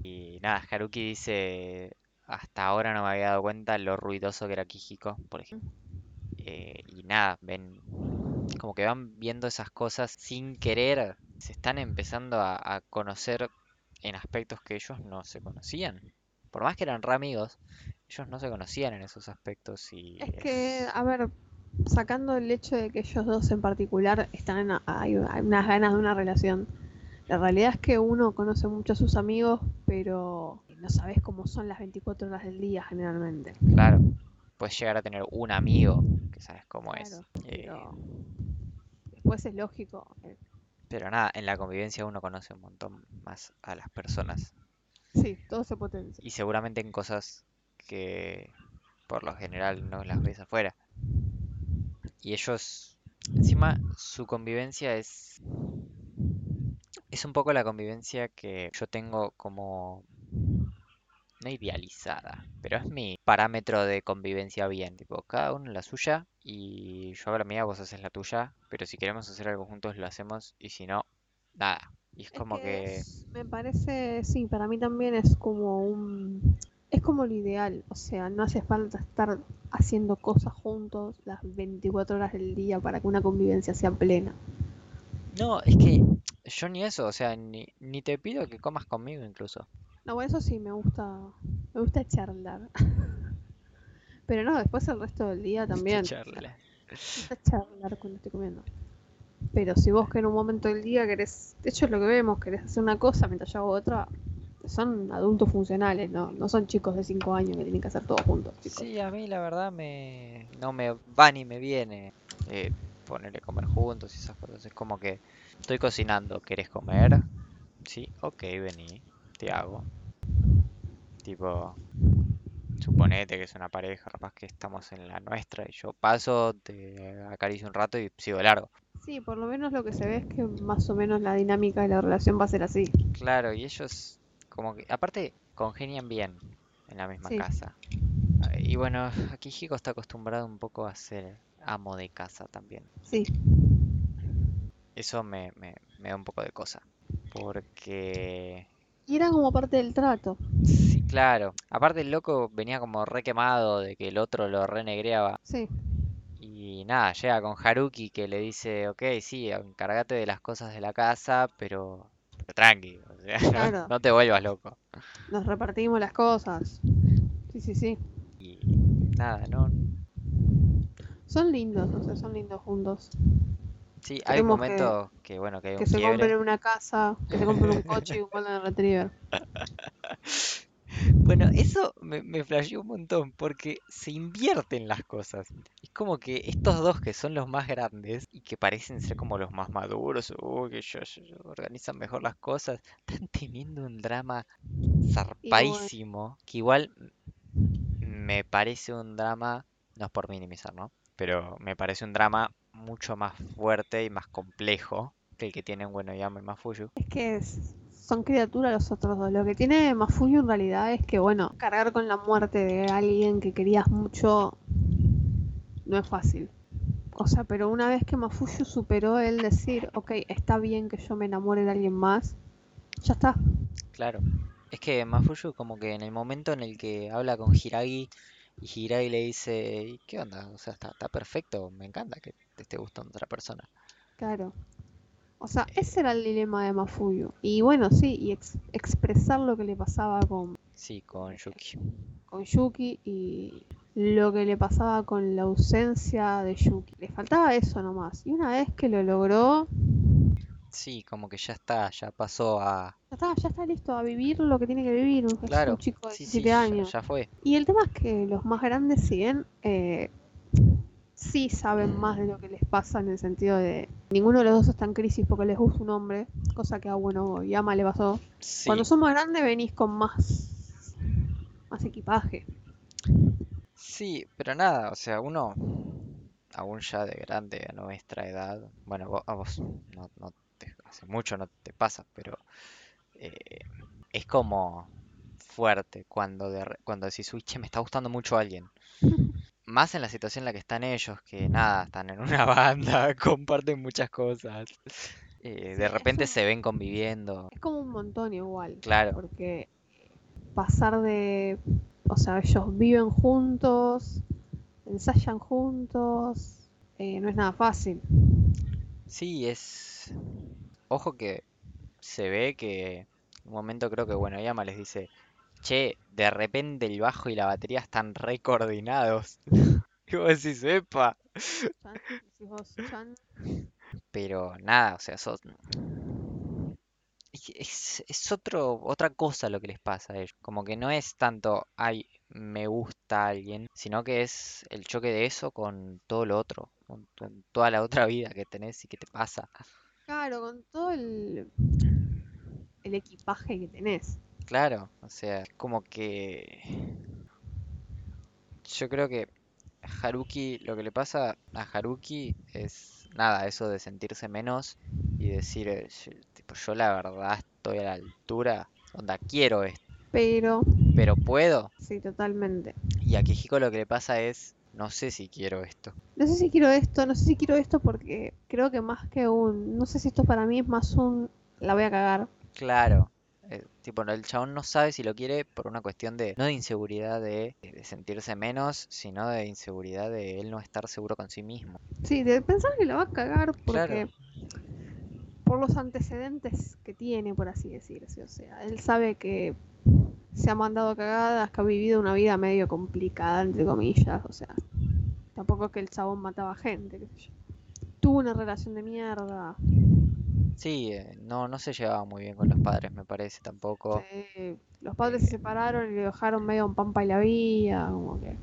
Y nada, Haruki dice, hasta ahora no me había dado cuenta lo ruidoso que era Kijiko, por ejemplo. Eh, y nada, ven, como que van viendo esas cosas sin querer, se están empezando a, a conocer en aspectos que ellos no se conocían. Por más que eran re amigos, ellos no se conocían en esos aspectos y Es que, a ver, sacando el hecho de que ellos dos en particular están en, hay unas ganas de una relación. La realidad es que uno conoce mucho a sus amigos, pero no sabes cómo son las 24 horas del día generalmente. Claro, puedes llegar a tener un amigo que sabes cómo es. Eh, después es lógico. eh, pero nada, en la convivencia uno conoce un montón más a las personas Sí, todo se potencia. y seguramente en cosas que por lo general no las ves afuera. Y ellos, encima, su convivencia es, es un poco la convivencia que yo tengo como, no idealizada, pero es mi parámetro de convivencia bien, tipo, cada uno la suya y yo hago la mía, vos haces la tuya, pero si queremos hacer algo juntos lo hacemos y si no, nada. Y es Es como que que, es- me parece, sí, para mí también es como un, es como lo ideal, o sea, no hace falta estar haciendo cosas juntos las 24 horas del día para que una convivencia sea plena. no, es que yo ni eso, o sea, ni, ni te pido que comas conmigo incluso. No, bueno, eso sí, me gusta, me gusta charlar. Pero no, después el resto del día también. Charla. Me gusta charlar cuando estoy comiendo. Pero si vos que en un momento del día querés, de hecho es lo que vemos, querés hacer una cosa mientras yo hago otra, son adultos funcionales, ¿no? No son chicos de 5 años que tienen que hacer todo juntos, chicos. Sí, a mí la verdad me no me va ni me viene eh, ponerle a comer juntos y esas cosas. Es como que estoy cocinando, ¿querés comer? Sí, ok, vení, hago. Tipo, suponete que es una pareja, capaz que estamos en la nuestra y yo paso, te acaricio un rato y sigo largo. Sí, por lo menos lo que se ve es que más o menos la dinámica de la relación va a ser así. Claro, y ellos como que, aparte, congenian bien en la misma Sí. casa. Ah, Y bueno, aquí Hiko está acostumbrado un poco a ser amo de casa también. Sí, Eso me, me, me da un poco de cosa. Porque, y era como parte del trato. sí, claro. Aparte el loco venía como re quemado de que el otro lo renegreaba. Sí, Y nada, llega con Haruki que le dice, ok, sí, encárgate de las cosas de la casa, pero, pero tranqui, o sea, Claro. no te vuelvas loco. nos repartimos las cosas. Sí, sí, sí. Y nada, no, Son lindos, o sea, son lindos juntos. Sí, hay un que- momento que, bueno, que hay Que un se quiebre. compren una casa, que se compren un coche y un Golden Retriever. Bueno, eso me, me flasheó un montón porque se invierten las cosas. Es como que estos dos que son los más grandes y que parecen ser como los más maduros, o que yo, yo- yo organizan mejor las cosas, están teniendo un drama zarpadísimo que igual me parece un drama, no es por minimizar, ¿no? Pero me parece un drama mucho más fuerte y más complejo que el que tienen Yama y Mafuyu. Es que es- son criaturas los otros dos. Lo que tiene Mafuyu en realidad es que, bueno, cargar con la muerte de alguien que querías mucho no es fácil. O sea, pero una vez que Mafuyu superó el decir, ok, está bien que yo me enamore de alguien más, ya está. Claro. Es que Mafuyu como que en el momento en el que habla con Hiragi y Hiragi le dice, "¿Y ¿qué onda? O sea, está, está perfecto, me encanta que te esté gustando otra persona. Claro. O sea, ese era el dilema de Mafuyu. Y bueno, sí, y ex- expresar lo que le pasaba con, Sí, con Yuki. con Yuki y lo que le pasaba con la ausencia de Yuki. Le faltaba eso nomás. Y una vez que lo logró, Sí, como que ya está, ya pasó a... ya está, ya está listo a vivir lo que tiene que vivir. Claro, un chico de sí, sí, 17 ya, años. ya fue. Y el tema es que los más grandes, si bien eh, sí saben más de lo que les pasa en el sentido de ninguno de los dos está en crisis porque les gusta un hombre, cosa que a bueno Yama le pasó. Sí, Cuando sos más grande venís con más, más equipaje. sí, pero nada, o sea, uno, aún ya de grande, a nuestra edad, bueno, vo- a vos no, no hace mucho no te pasa, pero eh, es como fuerte cuando, de cuando decís, uy, che, me está gustando mucho alguien. Más en la situación en la que están ellos, que nada, están en una banda, comparten muchas cosas. eh, de repente un- se ven conviviendo. Es como un montón igual. Claro, Porque pasar de O sea, ellos viven juntos, ensayan juntos, eh, no es nada fácil. Sí, es... Ojo que se ve que en un momento creo que, bueno, Yama les dice, che, de repente el bajo y la batería están re coordinados. Y vos decís, epa. Chan, decís vos, Chan. Pero nada, o sea, sos- es, es- otro, otra cosa lo que les pasa a ellos. Como que no es tanto, ay, me gusta alguien, sino que es el choque de eso con todo lo otro, con, con toda la otra vida que tenés y que te pasa. Claro, con todo el, el equipaje que tenés. Claro, o sea, como que yo creo que Haruki, lo que le pasa a Haruki es nada, eso de sentirse menos y decir, eh, yo- tipo, yo la verdad estoy a la altura, onda, quiero esto, Pero, pero puedo. sí, totalmente. Y a Kihiko lo que le pasa es, no sé si quiero esto. No sé si quiero esto, no sé si quiero esto porque creo que más que un, no sé si esto para mí es más un, la voy a cagar. Claro, eh, tipo, el chabón no sabe si lo quiere por una cuestión de, no de inseguridad de, de sentirse menos, sino de inseguridad de él no estar seguro con sí mismo. Sí, de pensar que la va a cagar Claro. porque por los antecedentes que tiene, por así decirse. O sea, él sabe que se ha mandado cagadas, que ha vivido una vida medio complicada, entre comillas. O sea, tampoco es que el chabón mataba gente, qué sé yo. Tuvo una relación de mierda. Sí, eh, no, no se llevaba muy bien con los padres, me parece tampoco. eh, los padres se separaron y le dejaron medio un pampa y la vía, como que...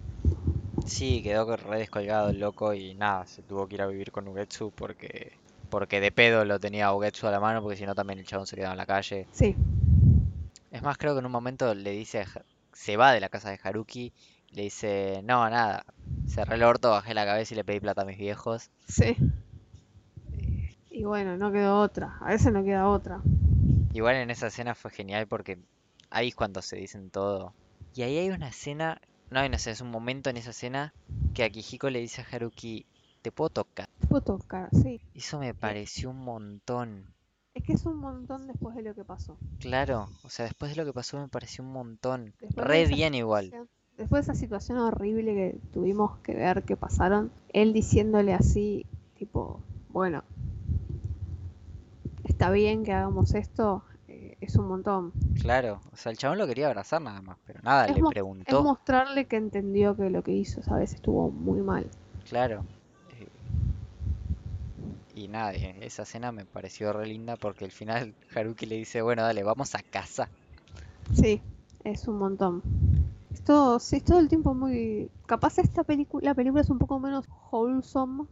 Sí, quedó que re descolgado el loco y nada, se tuvo que ir a vivir con Ugetsu porque, porque de pedo lo tenía Ugetsu a la mano, porque si no también el chabón se quedaba en la calle. Sí, Es más, creo que en un momento le dice, se va de la casa de Haruki, le dice, no, nada, cerré el orto, bajé la cabeza y le pedí plata a mis viejos. sí. Y bueno, no quedó otra. A veces no queda otra. Igual en esa escena fue genial porque ahí es cuando se dicen todo. Y ahí hay una escena, no hay una escena, es un momento en esa escena que a Kihiko le dice a Haruki, ¿te puedo tocar? Te puedo tocar, sí. Eso me pareció un montón. Es que es un montón después de lo que pasó. Claro, o sea, después de lo que pasó me pareció un montón. Después de Re bien igual. Después de esa situación horrible que tuvimos que ver que pasaron, él diciéndole así, tipo, bueno, está bien que hagamos esto, eh, es un montón. Claro, o sea, el chabón lo quería abrazar nada más, pero nada, Es le mo- Es preguntó. mostrarle que entendió que lo que hizo esa vez estuvo muy mal. Claro. Y nada, esa escena me pareció re linda porque al final Haruki le dice, bueno, dale, vamos a casa. Sí, es un montón. Esto, sí, es todo el tiempo muy... Capaz esta película, la película es un poco menos wholesome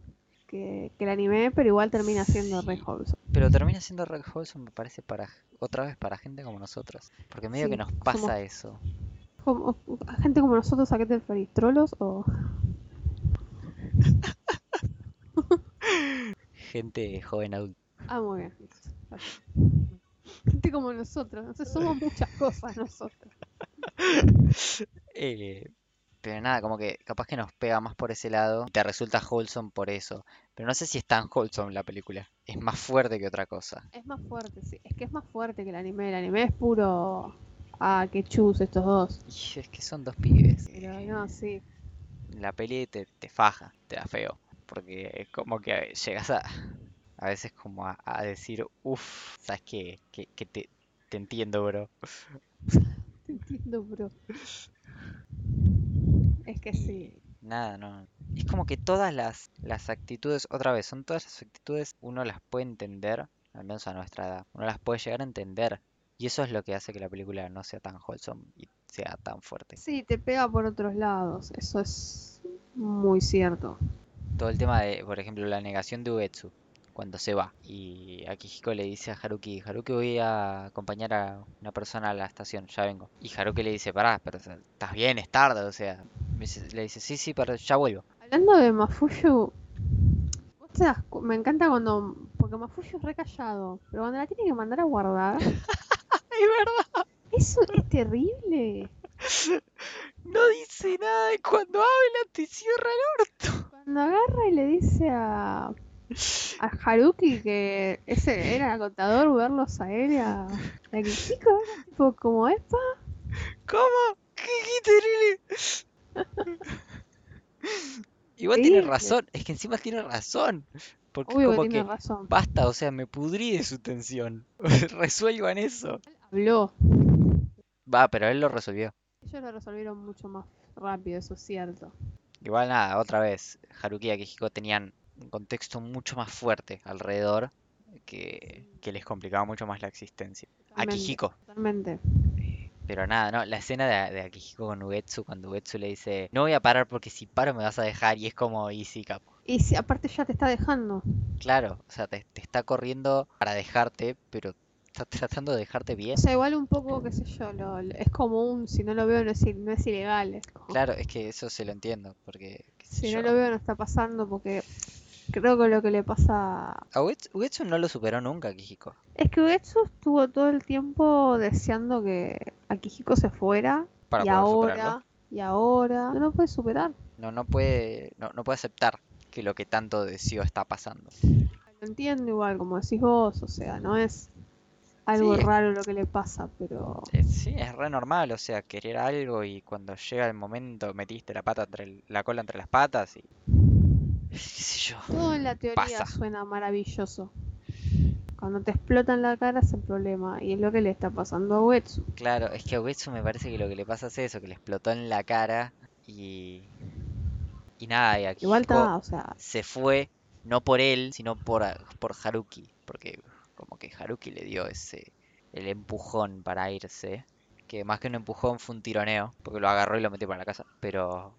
que, que el anime, pero igual termina siendo re wholesome. Pero termina siendo re wholesome, me parece, para otra vez para gente como nosotros. Porque medio Sí, que nos somos- pasa eso. Como, gente como nosotros, ¿a qué te referís? ¿Trolos o...? Gente joven adulta. Ah, muy bien. Gente como nosotros, no sé, somos muchas cosas nosotros. Eh, pero nada, como que capaz que nos pega más por ese lado y te resulta wholesome por eso. Pero no sé si es tan wholesome la película. Es más fuerte que otra cosa. Es más fuerte, sí. Es que es más fuerte que el anime. El anime es puro... Ah, qué chus estos dos. Y es que son dos pibes. Pero no, sí. La peli te, te faja, te da feo. Porque es como que llegas a, a veces como a, a decir, uff, ¿sabes qué? Que, que te, te entiendo, bro. Te entiendo, bro. Es que sí. Nada, no. Es como que todas las, las actitudes, otra vez, son todas las actitudes, uno las puede entender, al menos a nuestra edad. Uno las puede llegar a entender. Y eso es lo que hace que la película no sea tan wholesome y sea tan fuerte. Sí, te pega por otros lados. Eso es muy cierto. Todo el tema de, por ejemplo, la negación de Uetsu cuando se va. Y Akihiko le dice a Haruki, Haruki voy a acompañar a una persona a la estación, ya vengo. Y Haruki le dice, pará, pero estás bien, es tarde, o sea. Le dice, sí, sí, pero ya vuelvo. Hablando de Mafuyu, vos te das me encanta cuando, porque Mafuyu es re callado, pero cuando la tiene que mandar a guardar, Es verdad, eso es terrible. no dice nada y cuando habla te cierra el orto. Cuando agarra y le dice a, a Haruki que ese era agotador verlos a él y a, era tipo como, epa, ¿Cómo? ¿Qué? ¿Qué dijiste, Lili? Igual tiene razón, es que encima tiene razón. Porque Obvio como tiene que razón. basta, o sea, me pudrí de su tensión. Resuelvan eso. Habló. Va, pero él lo resolvió. Ellos lo resolvieron mucho más rápido, eso es cierto. Igual nada, otra vez, Haruki y Akihiko tenían un contexto mucho más fuerte alrededor que, que les complicaba mucho más la existencia. Totalmente, Akihiko. Totalmente. Pero nada, no, la escena de, de Akihiko con Ugetsu, cuando Ugetsu le dice, no voy a parar porque si paro me vas a dejar, y es como, y sí, capo. Y si aparte ya te está dejando. Claro, o sea, te, te está corriendo para dejarte, pero está tratando de dejarte bien. O sea, igual un poco, qué sé yo, lo- es como un si no lo veo no es, no es ilegal. es como, Claro, es que eso se lo entiendo, porque, si no lo veo no está pasando porque creo que lo que le pasa A Ugetsu no lo superó nunca, Akihiko. es que Ugetsu estuvo todo el tiempo deseando que Akihiko se fuera Para y ahora superarlo. y ahora no lo puede superar. No, no puede, no, no puede aceptar que lo que tanto deseó está pasando. Lo entiendo igual, como decís vos, o sea, no es algo Sí. raro lo que le pasa, pero Sí, es re normal, o sea, querer algo y cuando llega el momento metiste la pata entre el- la cola entre las patas y qué sé yo. todo en la teoría Pasa. suena maravilloso. Cuando te explota en la cara es el problema y es lo que le está pasando a Uetsu. Claro, es que a me parece que lo que le pasa es eso, que le explotó en la cara y y nada, y Igual Akihiko está, o sea, se fue no por él, sino por por Haruki, porque como que Haruki le dio ese el empujón para irse, que más que un empujón fue un tironeo, porque lo agarró y lo metió para la casa, pero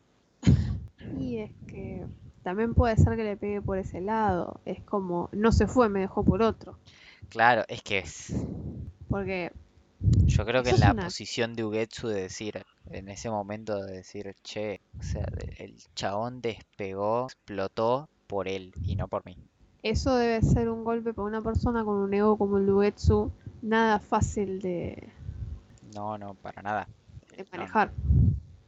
y es que también puede ser que le pegue por ese lado. Es como, no se fue, me dejó por otro. claro, es que es Porque Yo creo que en es la una- posición de Ugetsu de decir, en ese momento de decir, che, o sea, el chabón despegó, explotó por él y no por mí. Eso debe ser un golpe para una persona con un ego como el de. Nada fácil de, No, no, para nada. de Eh, no, manejar.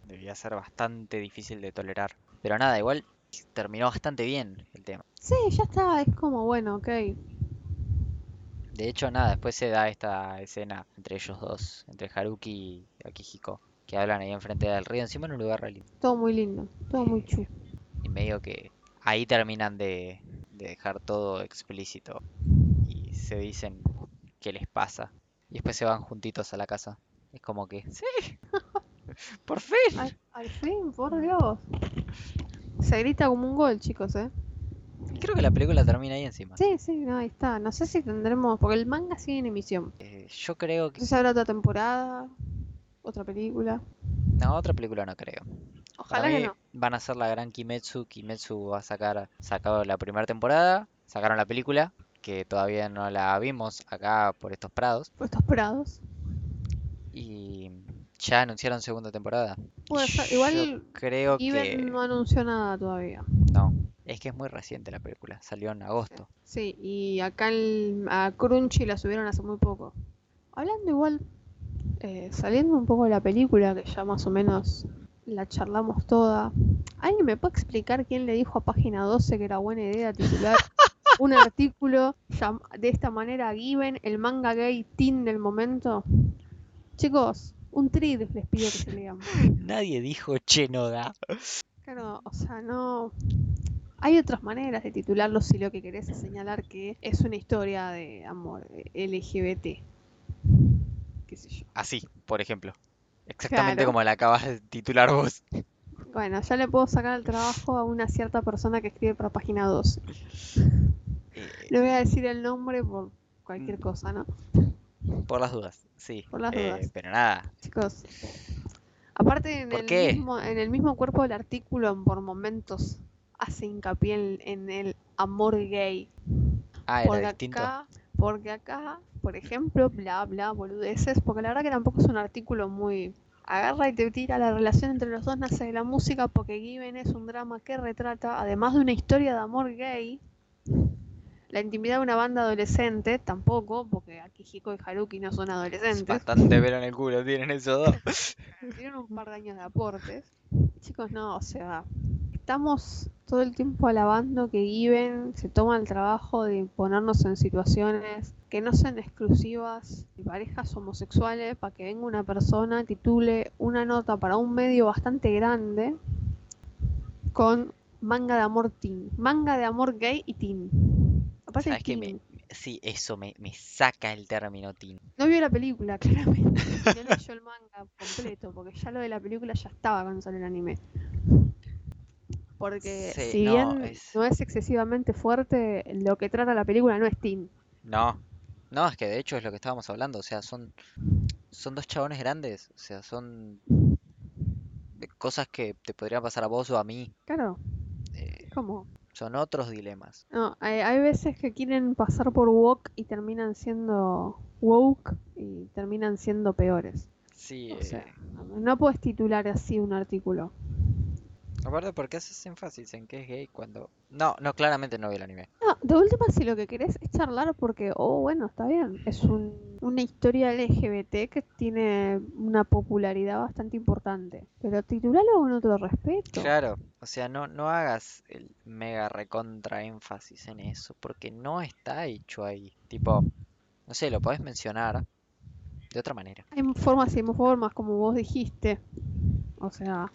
debía ser bastante difícil de tolerar. Pero nada, igual terminó bastante bien el tema. Sí, ya está, es como, bueno, ok. De hecho, nada, después se da esta escena entre ellos dos, entre Haruki y Akihiko, que hablan ahí enfrente del río, encima en un lugar re lindo. Todo muy lindo, todo muy chulo. Y medio que ahí terminan de, de dejar todo explícito y se dicen qué les pasa. Y después se van juntitos a la casa. Es como que, sí, por fin. Al, al fin, por Dios. Se grita como un gol, chicos, ¿eh? Creo que la película termina ahí encima. Sí, sí, no, ahí está. No sé si tendremos, porque el manga sigue en emisión. Eh, yo creo No que... sé si habrá otra temporada, otra película. No, otra película no creo. Ojalá que no. van a hacer la gran Kimetsu. Kimetsu va a sacar, sacado la primera temporada, sacaron la película, que todavía no la vimos acá por estos prados. Por estos prados. Y ya anunciaron segunda temporada. Puede ser. yo Igual creo Iben que no anunció nada todavía. no. Es que es muy reciente la película, salió en agosto. Sí, y acá el- a Crunchy la subieron hace muy poco. Hablando igual, eh, saliendo un poco de la película, que ya más o menos la charlamos toda. ¿Alguien me puede explicar quién le dijo a página 12 que era buena idea titular un artículo de esta manera Given, el manga gay teen del momento? Chicos, un trid les pido que se lean. Nadie dijo che no da. Claro, o sea, no. Hay otras maneras de titularlo si lo que querés es señalar que es una historia de amor eh, LGBT. Qué sé yo. Así, por ejemplo. Exactamente Claro. como la acabas de titular vos. Bueno, ya le puedo sacar el trabajo a una cierta persona que escribe para página 12. Eh, Le voy a decir el nombre por cualquier Mm. cosa, ¿no? por las dudas, sí. Por las Eh, dudas. pero nada, Chicos. Aparte, en ¿Por el, qué? Mismo, en el mismo cuerpo del artículo, por momentos, hace hincapié en, en el amor gay. ah, era Porque distinto. acá, porque acá, por ejemplo, bla, bla, boludeces, porque la verdad que tampoco es un artículo muy... Agarra y te tira la relación entre los dos nace de la música porque Given es un drama que retrata, además de una historia de amor gay, la intimidad de una banda adolescente, tampoco, porque Akihiko y Haruki no son adolescentes, Bastante pelo en el culo tienen esos dos. tienen un par de años de aportes. Chicos, no, o sea, estamos todo el tiempo alabando que Given se toma el trabajo de ponernos en situaciones que no sean exclusivas de parejas homosexuales para que venga una persona, titule una nota para un medio bastante grande con manga de amor teen, manga de amor gay y teen. Aparte ¿Sabes qué? Me, teen. sí, eso me, me saca el término teen. No vio la película, claramente. No leyó el manga completo, porque ya lo de la película ya estaba cuando salió el anime. Porque Sí, si no, bien es- no es excesivamente fuerte, lo que trata la película no es teen. No, no, es que de hecho es lo que estábamos hablando, o sea, son, son dos chabones grandes, o sea, son cosas que te podrían pasar a vos o a mí, Claro, eh, es como... son otros dilemas. No, hay, hay veces que quieren pasar por woke y terminan siendo woke y terminan siendo peores. Sí, O sea, eh, no puedes titular así un artículo. aparte, ¿por qué haces énfasis en que es gay cuando... No, no, claramente no vi el anime. No, de última si lo que querés es charlar porque, oh, bueno, está bien. Es un, una historia LGBT que tiene una popularidad bastante importante. Pero titulalo con otro respeto. Claro, o sea, no, no hagas el mega recontra énfasis en eso, porque no está hecho ahí. Tipo, no sé, lo podés mencionar de otra manera. Hay formas y formas, como vos dijiste. O sea,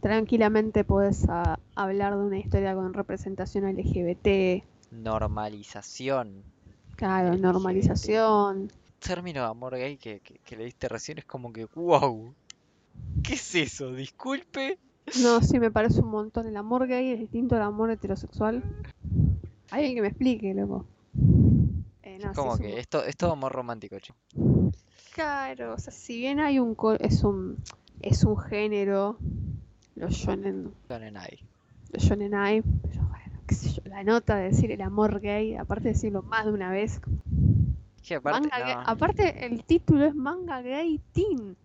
tranquilamente podés ah, hablar de una historia con representación LGBT. Normalización. Claro, LGBT. normalización. término de amor gay que, que, que leíste recién es como que, wow, ¿qué es eso? Disculpe. No, sí, me parece un montón. El amor gay es distinto al amor heterosexual. Alguien que me explique, loco. Eh, no, sí, Como es un que esto es todo amor romántico, chico. Claro, o sea, si bien hay un es un es un género, los shonen, Shonen Ai. los pero bueno, qué sé yo, la nota de decir el amor gay, aparte de decirlo más de una vez, Que aparte, manga gay- no. aparte el título es manga gay teen.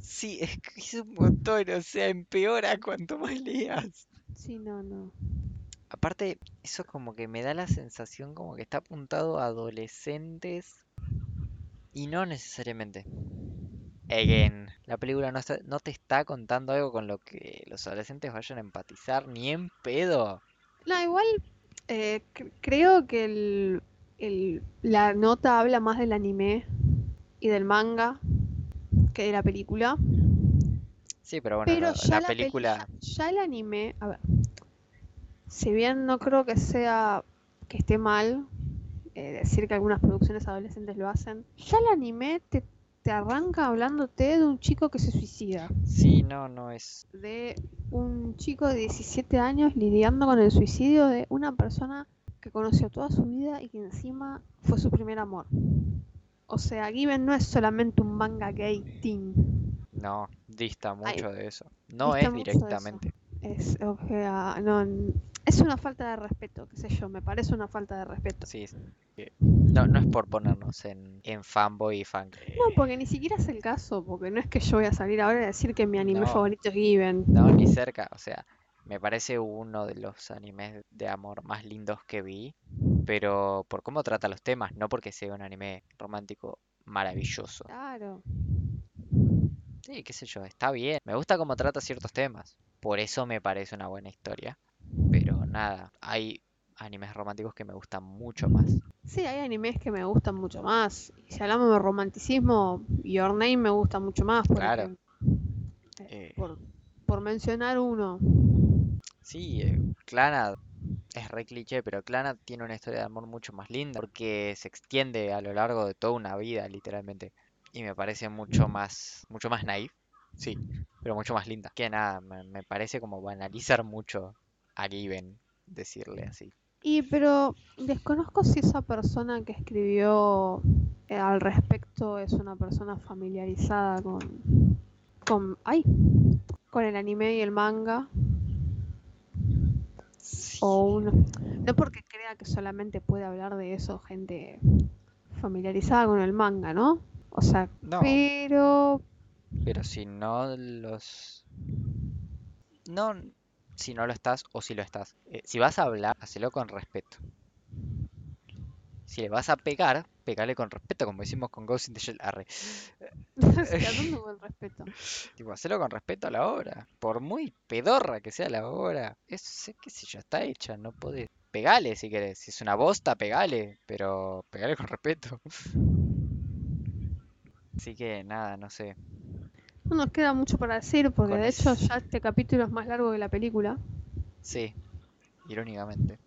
Sí, es que es un montón, o sea, empeora cuanto más leas. Sí, no, no. Aparte, eso como que me da la sensación como que está apuntado a adolescentes y no necesariamente. Again, la película no, está- no te está contando algo con lo que los adolescentes vayan a empatizar ni en pedo. No, igual eh, cre- creo que el, el- la nota habla más del anime y del manga que de la película. Sí, pero bueno, Pero ya la peli- película... ya, ya el anime, a ver, si bien no creo que sea que esté mal eh, decir que algunas producciones adolescentes lo hacen, ya el anime te, te arranca hablándote de un chico que se suicida, Sí, no, no es... de un chico de 17 años lidiando con el suicidio de una persona que conoció toda su vida y que encima fue su primer amor. O sea, Given no es solamente un manga gay teen. No, dista Ay, mucho de eso. No es directamente. Es, o sea, no, es una falta de respeto, qué sé yo, me parece una falta de respeto. Sí, no, no es por ponernos en, en fanboy y fan. No, porque ni siquiera es el caso, porque no es que yo voy a salir ahora a decir que mi anime No. favorito es Given. No, ni cerca. O sea, me parece uno de los animes de amor más lindos que vi, pero por cómo trata los temas, no porque sea un anime romántico maravilloso. Claro. Sí, qué sé yo, está bien. Me gusta cómo trata ciertos temas. Por eso me parece una buena historia. Nada, hay animes románticos que me gustan mucho más. Sí, hay animes que me gustan mucho más. Y si hablamos de romanticismo, Your Name me gusta mucho más, por Claro. Eh, Eh. por, por mencionar uno. Sí, eh, es re cliché, pero Clannad tiene una historia de amor mucho más linda porque se extiende a lo largo de toda una vida, literalmente. Y me parece mucho más, mucho más naif, sí, pero mucho más linda. Que nada, me, me parece como banalizar mucho a Given, decirle así. Y pero desconozco si esa persona que escribió eh, al respecto es una persona familiarizada con con ay, con el anime y el manga Sí, o uno no porque crea que solamente puede hablar de eso gente familiarizada con el manga, ¿no? O sea, No. pero pero si no los... No, si no lo estás o si lo estás. Eh, si vas a hablar, hacelo con respeto. Si le vas a pegar, pegale con respeto, como decimos con Ghost in the Shell. Arre. Sí, ¿a dónde va el respeto? Tipo, hacelo con respeto a la obra. Por muy pedorra que sea la obra. Es, qué sé yo, está hecha, no podés. Pegale si querés. Si es una bosta, pegale. Pero pegale con respeto. Así que nada, no sé. No nos queda mucho para decir porque Con de hecho es- ya este capítulo es más largo que la película. Sí, irónicamente.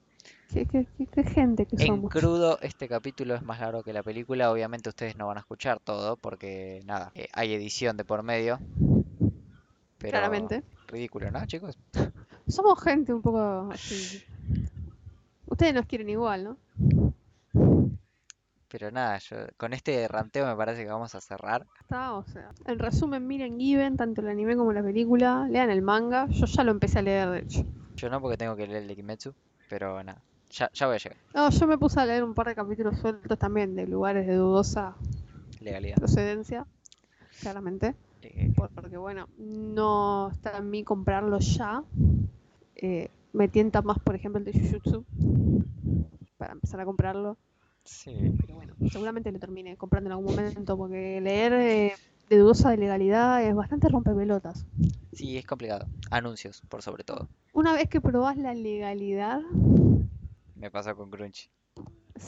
Qué, qué- qué- qué gente que En somos. crudo, este capítulo es más largo que la película. Obviamente ustedes no van a escuchar todo porque, nada, eh, hay edición de por medio. Pero Claramente. ridículo, ¿no, chicos? Somos gente un poco así. Ustedes nos quieren igual, ¿no? Pero nada, yo, con este ranteo me parece que vamos a cerrar. Está, o sea. En resumen, miren Given, tanto el anime como la película. Lean el manga. Yo ya lo empecé a leer, de hecho. Yo no porque tengo que leer el de Kimetsu, pero nada, ya, ya voy a llegar. No, yo me puse a leer un par de capítulos sueltos también de lugares de dudosa Legalidad. procedencia, claramente. Eh, por- Porque bueno, no está en mí comprarlo ya. Eh, me tienta más, por ejemplo, el de Jujutsu. Para empezar a comprarlo. Sí, Pero bueno, seguramente lo termine comprando en algún momento. Porque leer eh, de dudosa de legalidad es bastante rompepelotas. sí, es complicado. Anuncios, por sobre todo. Una vez que probás la legalidad. Me pasa con Crunchy.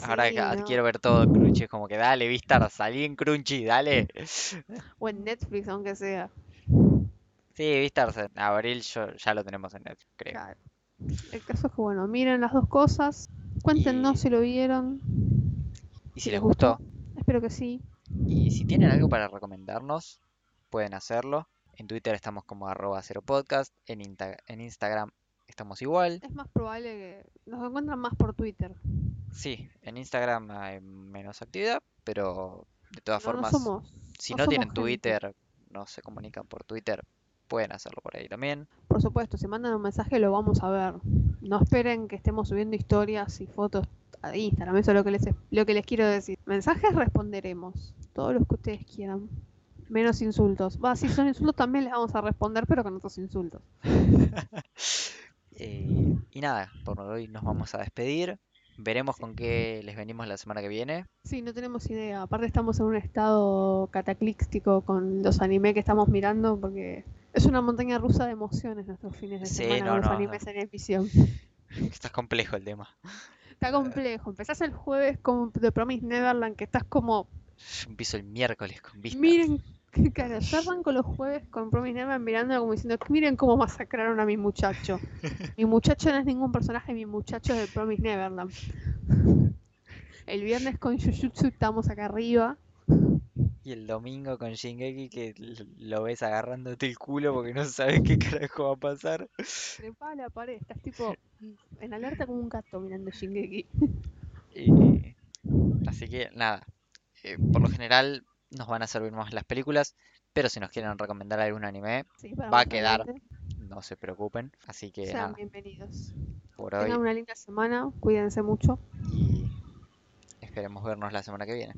Ahora sí, ¿no? quiero ver todo en Crunchy, es como que dale, Vistar, salí en Crunchy, dale. O en Netflix, aunque sea. Sí, Vistar, en abril yo, ya lo tenemos en Netflix, creo. Claro. El caso es que, bueno, miren las dos cosas. Cuéntenos Y- si lo vieron. Y si les gustó, Espero que sí. y si tienen algo para recomendarnos, pueden hacerlo. En Twitter estamos como arroba cero podcast, en, Inta- en Instagram estamos igual. Es más probable que nos encuentran más por Twitter. Sí, en Instagram hay menos actividad, pero de todas No, no formas, somos. si no tienen gente. Twitter, no se comunican por Twitter, pueden hacerlo por ahí también. Por supuesto, si mandan un mensaje lo vamos a ver. No esperen que estemos subiendo historias y fotos a Instagram. Eso es lo que les, lo que les quiero decir. Mensajes responderemos. Todos los que ustedes quieran. Menos insultos. Va, si son insultos también les vamos a responder, pero con otros insultos. Eh, y nada, por hoy nos vamos a despedir. Veremos con qué les venimos la semana que viene. Sí, no tenemos idea. Aparte estamos en un estado cataclístico con los anime que estamos mirando porque es una montaña rusa de emociones nuestros fines de Sí, semana no, los no, animes en emisión. Está complejo el tema. Está complejo. Empezás el jueves con The Promised Neverland que estás como, Yo empiezo el miércoles con Vistas. miren, qué cara, yo arranco los jueves con Promised Neverland mirándolo como diciendo, miren cómo masacraron a mi muchacho. Mi muchacho no es ningún personaje, mi muchacho es de Promised Neverland. El viernes con Jujutsu estamos acá arriba. Y el domingo con Shingeki que lo ves agarrándote el culo porque no sabes qué carajo va a pasar. Trepada a la pared, estás tipo en alerta como un gato mirando Shingeki. Así que nada, eh, por lo general nos van a servir más las películas, pero si nos quieren recomendar algún anime, Sí, Va a quedar no se preocupen. Así que Sean nada, bienvenidos. por hoy Tengan una linda semana, cuídense mucho. y esperemos vernos la semana que viene.